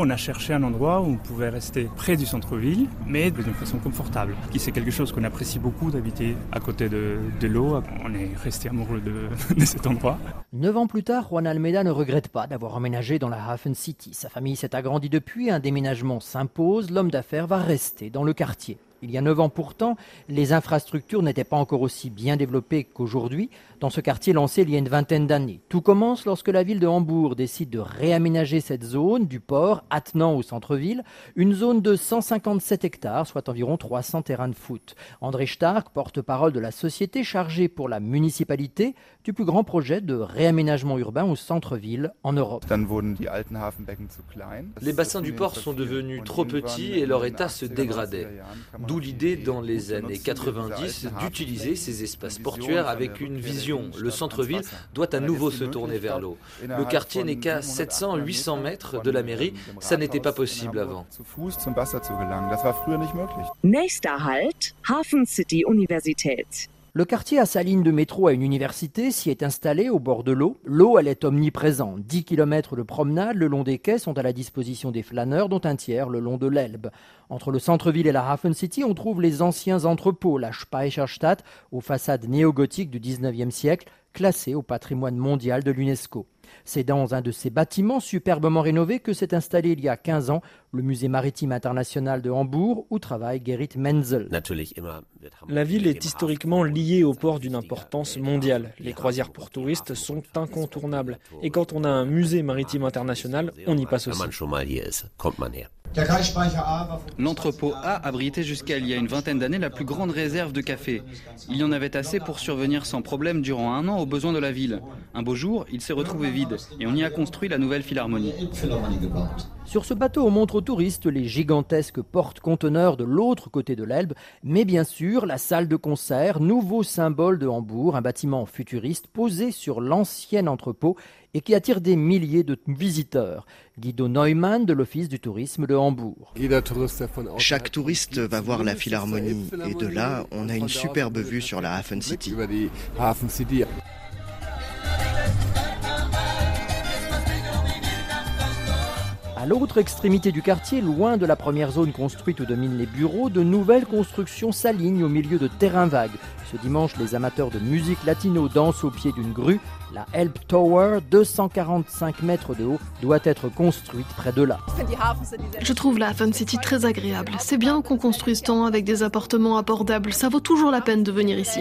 On a cherché un endroit où on pouvait rester près du centre-ville, mais d'une façon confortable. C'est quelque chose qu'on apprécie beaucoup d'habiter à côté de, l'eau. On est resté amoureux de, de, cet endroit. Neuf ans plus tard, Juan Almeida ne regrette pas d'avoir emménagé dans la Hafen City. Sa famille s'est agrandie depuis, un déménagement s'impose, l'homme d'affaires va rester dans le quartier. Il y a neuf ans pourtant, les infrastructures n'étaient pas encore aussi bien développées qu'aujourd'hui dans ce quartier lancé il y a une vingtaine d'années. Tout commence lorsque la ville de Hambourg décide de réaménager cette zone du port attenant au centre-ville, une zone de 157 hectares, soit environ 300 terrains de foot. André Stark, porte-parole de la société chargée pour la municipalité du plus grand projet de réaménagement urbain au centre-ville en Europe. Les bassins du port sont devenus trop petits et leur état se dégradait D'où l'idée dans les années 90 d'utiliser ces espaces portuaires avec une vision. Le centre-ville doit à nouveau se tourner vers l'eau. Le quartier n'est qu'à 700-800 mètres de la mairie. Ça n'était pas possible avant. Halt, Hafen City Universität. Le quartier a sa ligne de métro à une université, s'y est installé au bord de l'eau. L'eau, elle est omniprésente. 10 km de promenade le long des quais sont à la disposition des flâneurs, dont un tiers le long de l'Elbe. Entre le centre-ville et la Hafen City, on trouve les anciens entrepôts, la Speicherstadt, aux façades néo-gothiques du 19e siècle, classés au patrimoine mondial de l'UNESCO. C'est dans un de ces bâtiments superbement rénovés que s'est installé il y a 15 ans le musée maritime international de Hambourg où travaille Gerrit Menzel. La ville est historiquement liée au port d'une importance mondiale. Les croisières pour touristes sont incontournables. Et quand on a un musée maritime international, on y passe aussi. L'entrepôt A abritait jusqu'à il y a une vingtaine d'années la plus grande réserve de café. Il y en avait assez pour survenir sans problème durant un an aux besoins de la ville. Un beau jour, il s'est retrouvé vide et on y a construit la nouvelle philharmonie. Sur ce bateau, on montre aux touristes les gigantesques portes-conteneurs de l'autre côté de l'Elbe, mais bien sûr la salle de concert, nouveau symbole de Hambourg, un bâtiment futuriste posé sur l'ancien entrepôt et qui attire des milliers de visiteurs. Guido Neumann de l'Office du tourisme de Hambourg. Chaque touriste va voir la Philharmonie et de là, on a une superbe vue sur la Hafen City. À l'autre extrémité du quartier, loin de la première zone construite où dominent les bureaux, de nouvelles constructions s'alignent au milieu de terrains vagues. Ce dimanche, les amateurs de musique latino dansent au pied d'une grue. La Help Tower, 245 mètres de haut, doit être construite près de là. Je trouve la Hafen City très agréable. C'est bien qu'on construise tant avec des appartements abordables. Ça vaut toujours la peine de venir ici.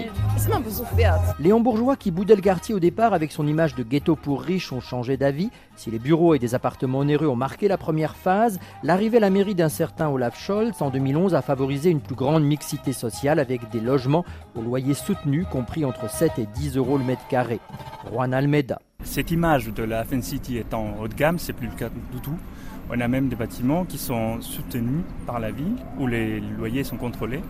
Les Hambourgeois qui boudaient le quartier au départ avec son image de ghetto pour riches ont changé d'avis. Si les bureaux et des appartements onéreux ont marqué la première phase, l'arrivée à la mairie d'un certain Olaf Scholz en 2011 a favorisé une plus grande mixité sociale avec des logements au loyer soutenu compris entre 7 et 10 euros le mètre carré. Juan Almeida. Cette image de la Hafen City étant haut de gamme, c'est plus le cas du tout. On a même des bâtiments qui sont soutenus par la ville, où les loyers sont contrôlés.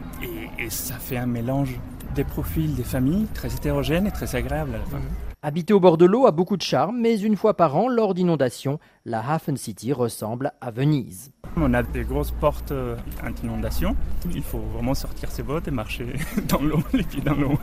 Et, ça fait un mélange des profils des familles très hétérogènes et très agréable à la fin. Habiter au bord de l'eau a beaucoup de charme, mais une fois par an, lors d'inondations, la Hafen City ressemble à Venise. On a des grosses portes euh, anti-inondation. Il faut vraiment sortir ses bottes et marcher dans l'eau, les pieds dans l'eau.